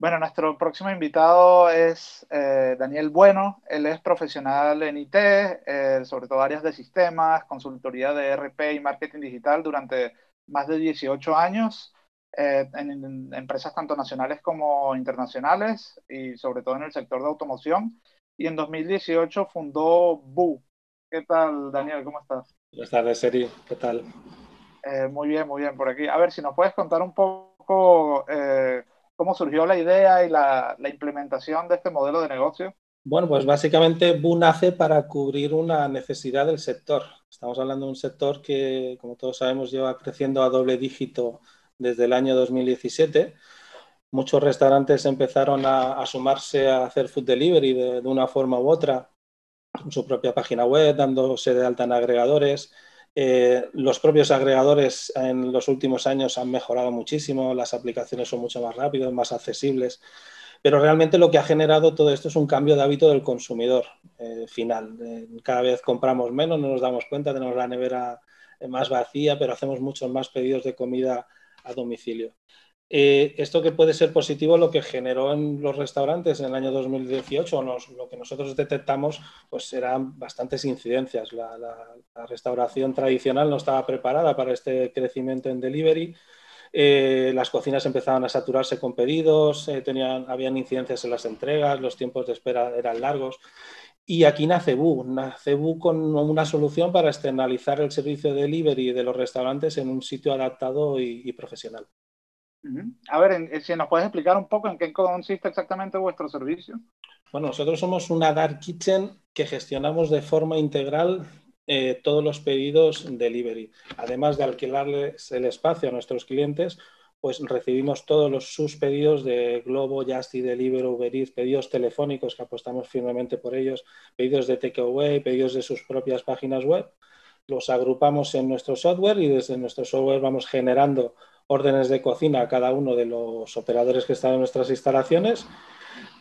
Bueno, nuestro próximo invitado es eh, Daniel Bueno. Él es profesional en IT, eh, sobre todo áreas de sistemas, consultoría de RP y marketing digital durante más de 18 años eh, en, empresas tanto nacionales como internacionales y sobre todo en el sector de automoción. Y en 2018 fundó Bu. ¿Qué tal, Daniel? ¿Cómo estás? Buenas tardes, Seri. ¿Qué tal? muy bien, muy bien por aquí. A ver, si nos puedes contar un poco cómo surgió la idea y la, implementación de este modelo de negocio? Bueno, pues básicamente Bu nace para cubrir una necesidad del sector. Estamos hablando de un sector que, como todos sabemos, lleva creciendo a doble dígito desde el año 2017. Muchos restaurantes empezaron a, sumarse a hacer food delivery de, una forma u otra, con su propia página web, dándose de alta en agregadores, eh, los propios agregadores en los últimos años han mejorado muchísimo, las aplicaciones son mucho más rápidas, más accesibles, pero realmente lo que ha generado todo esto es un cambio de hábito del consumidor eh, final. Eh, cada vez compramos menos, no nos damos cuenta, tenemos la nevera más vacía, pero hacemos muchos más pedidos de comida a domicilio. Eh, esto que puede ser positivo, lo que generó en los restaurantes en el año 2018, lo que nosotros detectamos, pues eran bastantes incidencias. La, restauración tradicional no estaba preparada para este crecimiento en delivery. Eh, las cocinas empezaban a saturarse con pedidos, eh, tenían, habían incidencias en las entregas, los tiempos de espera eran largos. Y aquí nace Bu, nace Bu con una solución para externalizar el servicio de delivery de los restaurantes en un sitio adaptado y profesional. A ver, si nos puedes explicar un poco en qué consiste exactamente vuestro servicio. Bueno, nosotros somos una Dark Kitchen que gestionamos de forma integral eh, todos los pedidos delivery. Además de alquilarles el espacio a nuestros clientes, pues recibimos todos los, sus pedidos de Globo, Justy, Deliveroo, Uber Eats, pedidos telefónicos que apostamos firmemente por ellos, pedidos de takeaway, pedidos de sus propias páginas web. Los agrupamos en nuestro software y desde nuestro software vamos generando órdenes de cocina a cada uno de los operadores que están en nuestras instalaciones.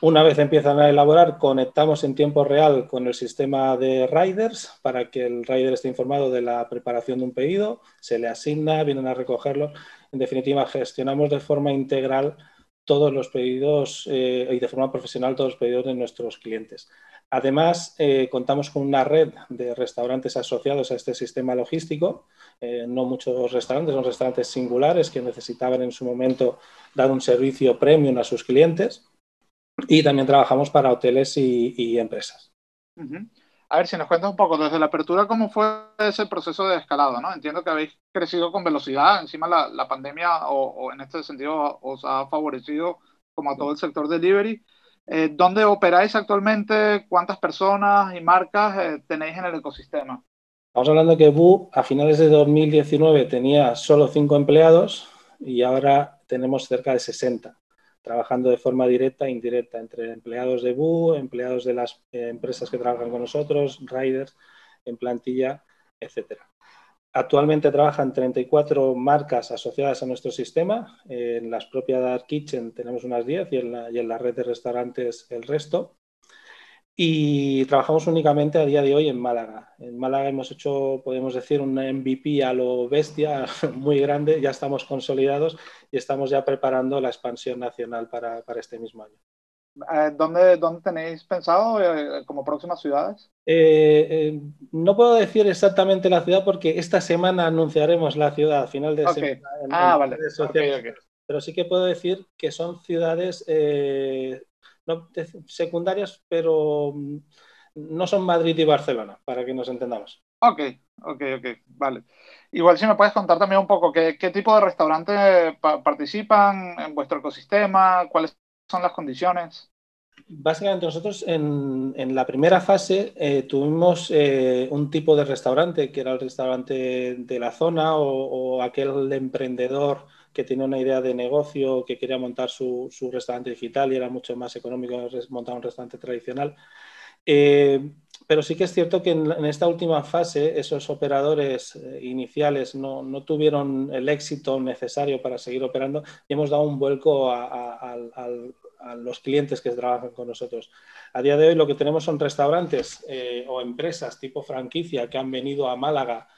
Una vez empiezan a elaborar, conectamos en tiempo real con el sistema de riders para que el rider esté informado de la preparación de un pedido, se le asigna, vienen a recogerlo. En definitiva, gestionamos de forma integral todos los pedidos eh, y de forma profesional todos los pedidos de nuestros clientes. Además, eh, contamos con una red de restaurantes asociados a este sistema logístico. Eh, no muchos restaurantes, son restaurantes singulares que necesitaban en su momento dar un servicio premium a sus clientes. Y también trabajamos para hoteles y, empresas. A ver, si nos cuentas un poco desde la apertura, ¿cómo fue ese proceso de escalado? ¿no? Entiendo que habéis crecido con velocidad, encima la, la pandemia o, o, en este sentido os ha favorecido como a todo el sector delivery. Eh, ¿Dónde operáis actualmente? ¿Cuántas personas y marcas eh, tenéis en el ecosistema? Estamos hablando que Bu a finales de 2019 tenía solo cinco empleados y ahora tenemos cerca de 60, trabajando de forma directa e indirecta entre empleados de Bu, empleados de las eh, empresas que trabajan con nosotros, riders en plantilla, etcétera. Actualmente trabajan 34 marcas asociadas a nuestro sistema. En las propias Dark Kitchen tenemos unas 10 y en, la, red de restaurantes el resto. Y trabajamos únicamente a día de hoy en Málaga. En Málaga hemos hecho, podemos decir, un MVP a lo bestia, muy grande. Ya estamos consolidados y estamos ya preparando la expansión nacional para este mismo año. Eh, ¿Dónde, ¿Dónde, tenéis pensado eh, como próximas ciudades? Eh, no puedo decir exactamente la ciudad porque esta semana anunciaremos la ciudad a final de semana. ah, vale. Pero sí que puedo decir que son ciudades no, secundarias, pero mm, no son Madrid y Barcelona, para que nos entendamos. Ok, ok, ok, vale. Igual si me puedes contar también un poco qué, qué tipo de restaurantes participan en vuestro ecosistema, cuáles son las condiciones? Básicamente nosotros en, la primera fase eh, tuvimos eh, un tipo de restaurante que era el restaurante de la zona o, aquel emprendedor que tenía una idea de negocio, que quería montar su, restaurante digital y era mucho más económico montar un restaurante tradicional. Eh, pero sí que es cierto que en, esta última fase esos operadores iniciales no, tuvieron el éxito necesario para seguir operando y hemos dado un vuelco a, los clientes que trabajan con nosotros. A día de hoy lo que tenemos son restaurantes eh, o empresas tipo franquicia que han venido a Málaga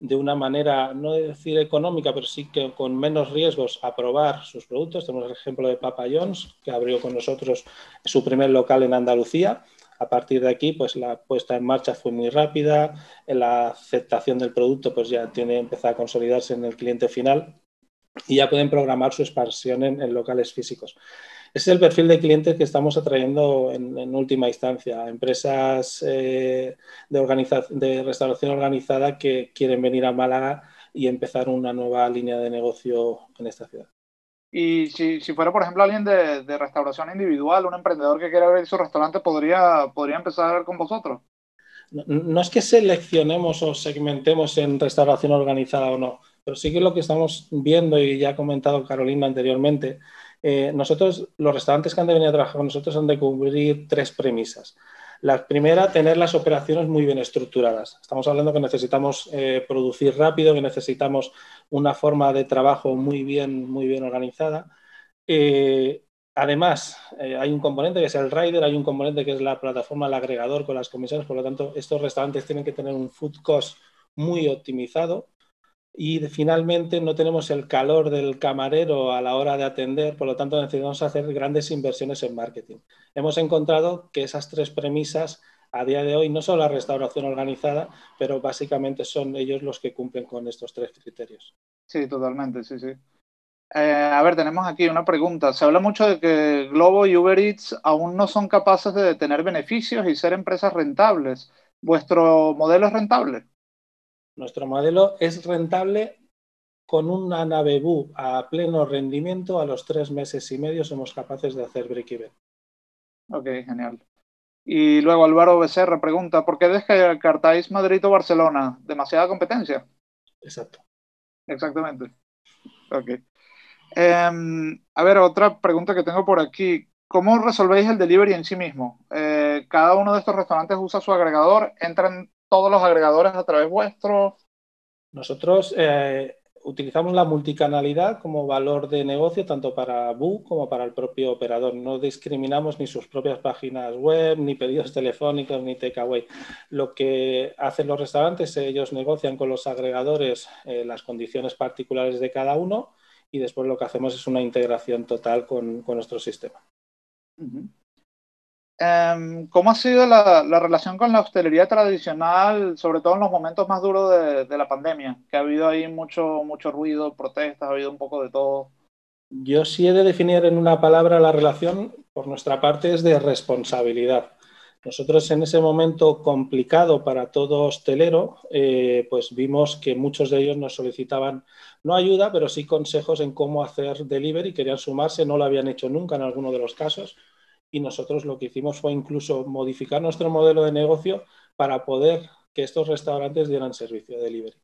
de una manera, no decir económica, pero sí que con menos riesgos a probar sus productos. Tenemos el ejemplo de Papa John's, que abrió con nosotros su primer local en Andalucía. A partir de aquí, pues la puesta en marcha fue muy rápida, la aceptación del producto pues ya tiene empezado a consolidarse en el cliente final y ya pueden programar su expansión en, locales físicos. Ese es el perfil de clientes que estamos atrayendo en, última instancia, empresas eh, de, de restauración organizada que quieren venir a Málaga y empezar una nueva línea de negocio en esta ciudad. Y si, fuera, por ejemplo, alguien de, restauración individual, un emprendedor que quiera abrir su restaurante, ¿podría, podría empezar con vosotros? no, es que seleccionemos o segmentemos en restauración organizada o no pero sí que lo que estamos viendo, y ya ha comentado Carolina anteriormente, eh, nosotros, los restaurantes que han de venir a trabajar con nosotros han de cubrir tres premisas. La primera, tener las operaciones muy bien estructuradas. Estamos hablando que necesitamos eh, producir rápido, que necesitamos una forma de trabajo muy bien, muy bien organizada. Eh, además, hay un componente que es el rider, hay un componente que es la plataforma, el agregador con las comisiones. Por lo tanto, estos restaurantes tienen que tener un food cost muy optimizado y finalmente no tenemos el calor del camarero a la hora de atender, por lo tanto necesitamos hacer grandes inversiones en marketing. Hemos encontrado que esas tres premisas a día de hoy no son la restauración organizada, pero básicamente son ellos los que cumplen con estos tres criterios. Sí, totalmente, sí, sí. Eh, a ver, tenemos aquí una pregunta. Se habla mucho de que Globo y Uber Eats aún no son capaces de tener beneficios y ser empresas rentables. ¿Vuestro modelo es rentable? Nuestro modelo es rentable con una nave BU a pleno rendimiento. A los tres meses y medio somos capaces de hacer break-even. Ok, genial. Y luego Álvaro Becerra pregunta, ¿por qué descartáis Madrid o Barcelona? ¿Demasiada competencia? Exacto. Exactamente. Ok. Em, a ver, otra pregunta que tengo por aquí. ¿Cómo resolvéis el delivery en sí mismo? Eh, cada uno de estos restaurantes usa su agregador, entran todos los agregadores a través vuestro? Nosotros eh, utilizamos la multicanalidad como valor de negocio tanto para BU como para el propio operador. No discriminamos ni sus propias páginas web, ni pedidos telefónicos, ni takeaway. Lo que hacen los restaurantes, ellos negocian con los agregadores eh, las condiciones particulares de cada uno y después lo que hacemos es una integración total con, nuestro sistema. Em, ¿Cómo ha sido la, relación con la hostelería tradicional, sobre todo en los momentos más duros de, la pandemia? Que ha habido ahí mucho, mucho ruido, protestas, ha habido un poco de todo. Yo sí he de definir en una palabra la relación, por nuestra parte, es de responsabilidad. Nosotros en ese momento complicado para todo hostelero, eh, pues vimos que muchos de ellos nos solicitaban no ayuda, pero sí consejos en cómo hacer delivery, querían sumarse, no lo habían hecho nunca en alguno de los casos y nosotros lo que hicimos fue incluso modificar nuestro modelo de negocio para poder que estos restaurantes dieran servicio de delivery.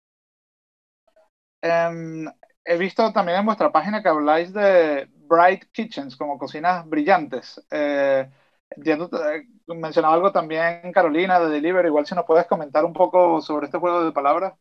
Em, he visto también en vuestra página que habláis de bright kitchens, como cocinas brillantes. Eh, eh, mencionaba algo también Carolina de delivery, igual si nos puedes comentar un poco sobre este juego de palabras.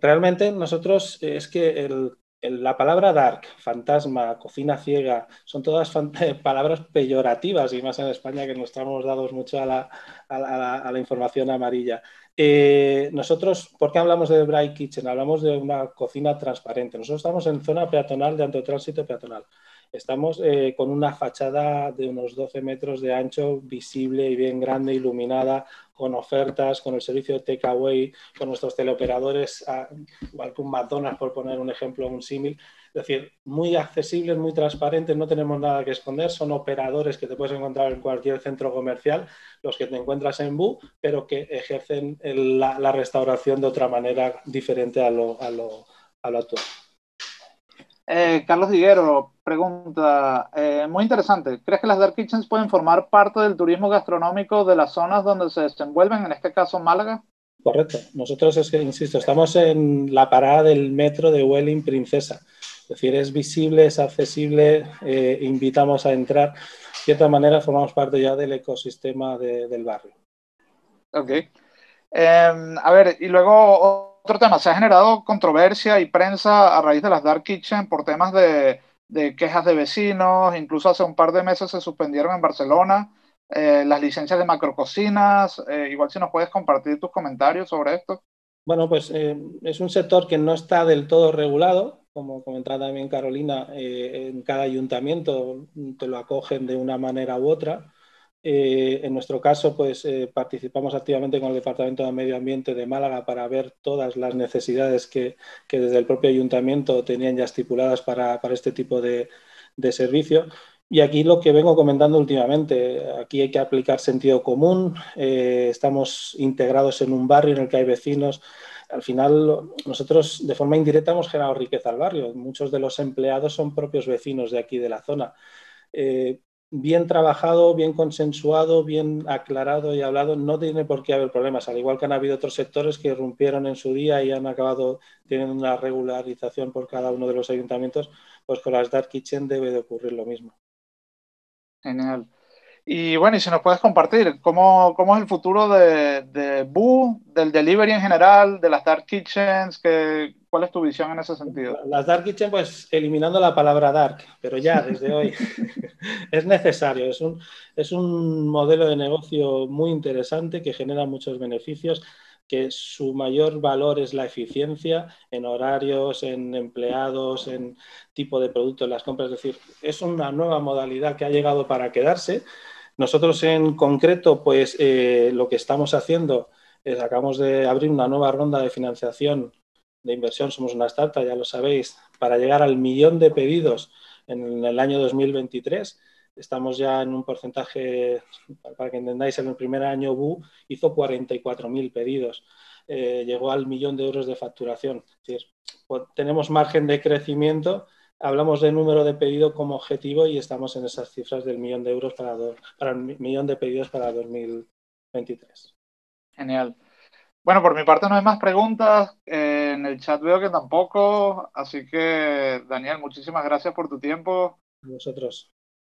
Realmente nosotros es que el la palabra dark, fantasma, cocina ciega, son todas palabras peyorativas y más en España que nos estamos dados mucho a la, información amarilla. Eh, nosotros, ¿por qué hablamos de Bright Kitchen? Hablamos de una cocina transparente. Nosotros estamos en zona peatonal de antotránsito peatonal. Estamos eh, con una fachada de unos 12 metros de ancho, visible y bien grande, iluminada, con ofertas, con el servicio de takeaway, con nuestros teleoperadores, igual que un McDonald's, por poner un ejemplo, un símil. Es decir, muy accesibles, muy transparentes, no tenemos nada que esconder, son operadores que te puedes encontrar en cualquier centro comercial, los que te encuentras en BU, pero que ejercen la, restauración de otra manera diferente a a a lo actual. Eh, Carlos Diguero pregunta, eh, muy interesante, ¿crees que las dark kitchens pueden formar parte del turismo gastronómico de las zonas donde se desenvuelven, en este caso Málaga? Correcto, nosotros es que, insisto, estamos en la parada del metro de Welling Princesa, es decir, es visible, es accesible, eh, invitamos a entrar, de cierta manera formamos parte ya del ecosistema del barrio. Ok. Em, a ver, y luego otro tema, se ha generado controversia y prensa a raíz de las Dark Kitchen por temas de, quejas de vecinos, incluso hace un par de meses se suspendieron en Barcelona eh, las licencias de macrococinas, eh, igual si nos puedes compartir tus comentarios sobre esto. Bueno, pues eh, es un sector que no está del todo regulado, como comentaba también Carolina, eh, en cada ayuntamiento te lo acogen de una manera u otra. Eh, en nuestro caso, pues participamos activamente con el Departamento de Medio Ambiente de Málaga para ver todas las necesidades que, desde el propio ayuntamiento tenían ya estipuladas para, este tipo de, de servicio. Y aquí lo que vengo comentando últimamente, aquí hay que aplicar sentido común, eh, estamos integrados en un barrio en el que hay vecinos. Al final, nosotros de forma indirecta hemos generado riqueza al barrio. Muchos de los empleados son propios vecinos de aquí de la zona. Eh, bien trabajado, bien consensuado, bien aclarado y hablado, no tiene por qué haber problemas. Al igual que han habido otros sectores que irrumpieron en su día y han acabado teniendo una regularización por cada uno de los ayuntamientos, pues con las Dark Kitchen debe de ocurrir lo mismo. Genial. Y bueno, y si nos puedes compartir, ¿cómo, cómo es el futuro de, de Boo, del delivery en general, de las Dark Kitchens? Que, ¿Cuál es tu visión en ese sentido? Las Dark Kitchens, pues eliminando la palabra dark, pero ya desde hoy es necesario. Es un, es un modelo de negocio muy interesante que genera muchos beneficios que su mayor valor es la eficiencia en horarios, en empleados, en tipo de producto en las compras. Es decir, es una nueva modalidad que ha llegado para quedarse. Nosotros en concreto, pues eh, lo que estamos haciendo es acabamos de abrir una nueva ronda de financiación de inversión. Somos una startup, ya lo sabéis, para llegar al millón de pedidos en el año 2023 estamos ya en un porcentaje, para que entendáis, en el primer año BU hizo 44.000 pedidos, eh, llegó al millón de euros de facturación. Es decir, pues, tenemos margen de crecimiento, hablamos de número de pedido como objetivo y estamos en esas cifras del millón de euros para, para el millón de pedidos para 2023. Genial. Bueno, por mi parte no hay más preguntas. Eh, en el chat veo que tampoco. Así que, Daniel, muchísimas gracias por tu tiempo. Vosotros.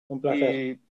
Un placer.